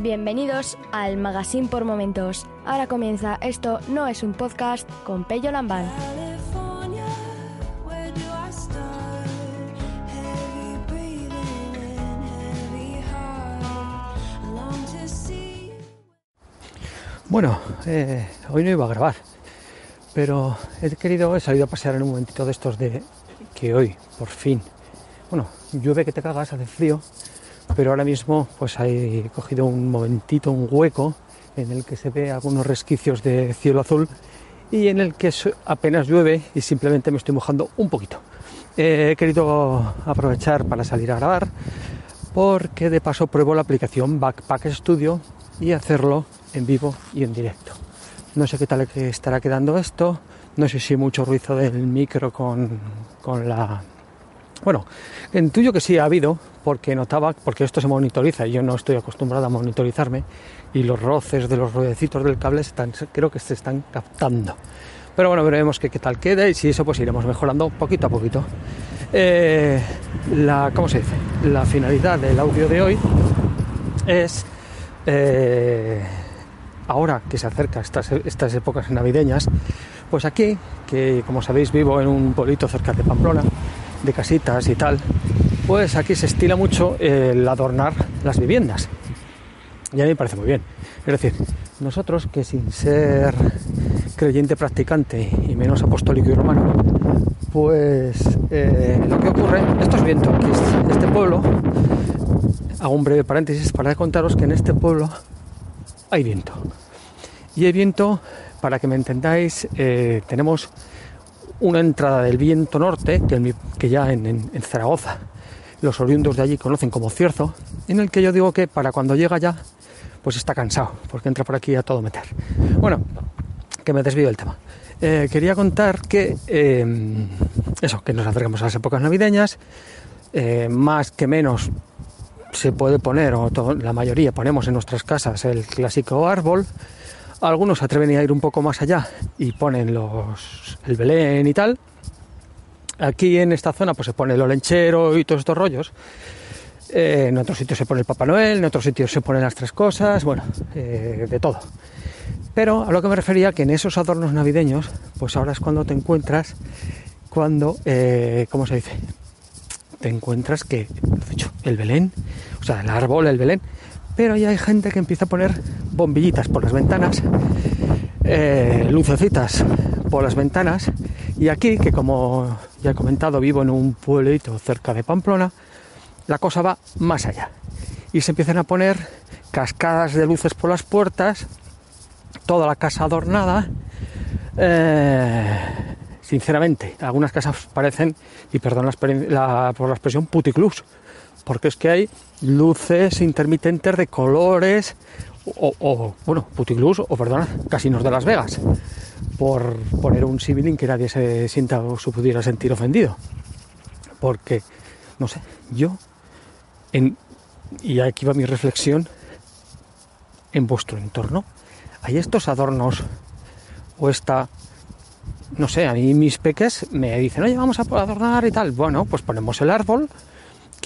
Bienvenidos al Magazine por Momentos. Ahora comienza Esto no es un podcast con Pello Lambán. Bueno, eh, hoy no iba a grabar, pero he querido, he salido a pasear en un momentito de estos de que hoy, por fin, bueno, llueve que te cagas, hace frío, pero ahora mismo pues he cogido un momentito, un hueco en el que se ve algunos resquicios de cielo azul y en el que apenas llueve y simplemente me estoy mojando un poquito. he querido aprovechar para salir a grabar porque de paso pruebo la aplicación Backpack Studio y hacerlo en vivo y en directo. No sé qué tal estará quedando esto, no sé si mucho ruido del micro con, con la... Bueno, intuyo que sí ha habido, porque notaba, porque esto se monitoriza y yo no estoy acostumbrado a monitorizarme, y los roces de los ruedecitos del cable creo que se están captando. Pero bueno, veremos qué, qué tal queda y si eso pues iremos mejorando poquito a poquito. Eh, la, ¿Cómo se dice? La finalidad del audio de hoy es... Eh, ahora que se acerca estas, estas épocas navideñas, pues aquí, que como sabéis vivo en un pueblito cerca de Pamplona, de casitas y tal, pues aquí se estila mucho el adornar las viviendas. Y a mí me parece muy bien. Es decir, nosotros que sin ser creyente practicante y menos apostólico y romano, pues eh, lo que ocurre, esto es viento, aquí este pueblo, hago un breve paréntesis para contaros que en este pueblo hay viento. Y hay viento, para que me entendáis, eh, tenemos una entrada del viento norte, que, ya en, Zaragoza los oriundos de allí conocen como cierzo, en el que yo digo que para cuando llega ya, pues está cansado, porque entra por aquí a todo meter. Bueno, que me desvío del tema. Eh, quería contar que em, eso, que nos acercamos a las épocas navideñas, eh, más que menos se puede poner, o la mayoría ponemos en nuestras casas el clásico árbol. Algunos atreven a ir un poco más allá y ponen los, el Belén y tal. Aquí en esta zona pues se pone el olenchero y todos estos rollos. Eh, en otros sitios se pone el Papá Noel, en otros sitios se ponen las tres cosas, bueno, eh, de todo. Pero a lo que me refería que en esos adornos navideños, pues ahora es cuando te encuentras, cuando, eh, ¿cómo se dice? te encuentras que, dicho, el Belén, o sea, el árbol, el Belén, pero ya hay gente que empieza a poner bombillitas por las ventanas, eh, lucecitas por las ventanas, y aquí, que como ya he comentado, vivo en un pueblito cerca de Pamplona, la cosa va más allá. Y se empiezan a poner cascadas de luces por las puertas, toda la casa adornada, eh, sinceramente, algunas casas parecen, y perdón la, por la expresión, puticlus, porque es que hay luces intermitentes de colores, o, bueno, puticlus, o perdona, casinos de Las Vegas, por poner un símil que nadie se sienta o se pudiera sentir ofendido. Porque, no sé, yo, y aquí va mi reflexión, en vuestro entorno, hay estos adornos o esta no sé, a mí mis peques me dicen, oye, vamos a adornar y tal. Bueno, pues ponemos el árbol,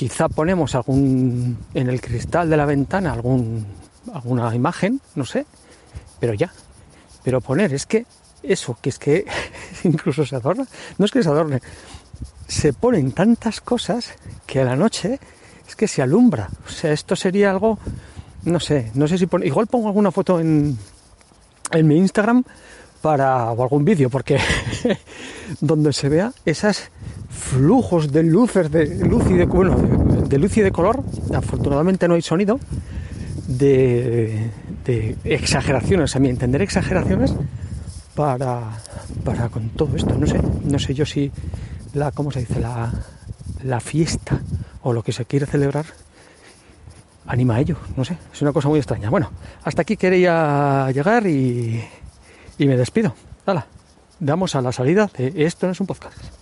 quizá ponemos algún en el cristal de la ventana algún alguna imagen, no sé, pero ya. Pero poner, es que eso, que es que incluso se adorna, no es que se adorne, se ponen tantas cosas que a la noche es que se alumbra. O sea, esto sería algo, no sé, no sé si pone, igual pongo alguna foto en, en mi Instagram para o algún vídeo porque donde se vea esos flujos de luces de luz y de bueno de luz y de color. Afortunadamente no hay sonido de, exageraciones, a mi entender exageraciones para, para con todo esto. No sé, no sé yo si la, ¿cómo se dice? La, la fiesta o lo que se quiere celebrar anima a ello, no sé, es una cosa muy extraña. Bueno, hasta aquí quería llegar y, y me despido. Hala, damos a la salida de esto no es un podcast.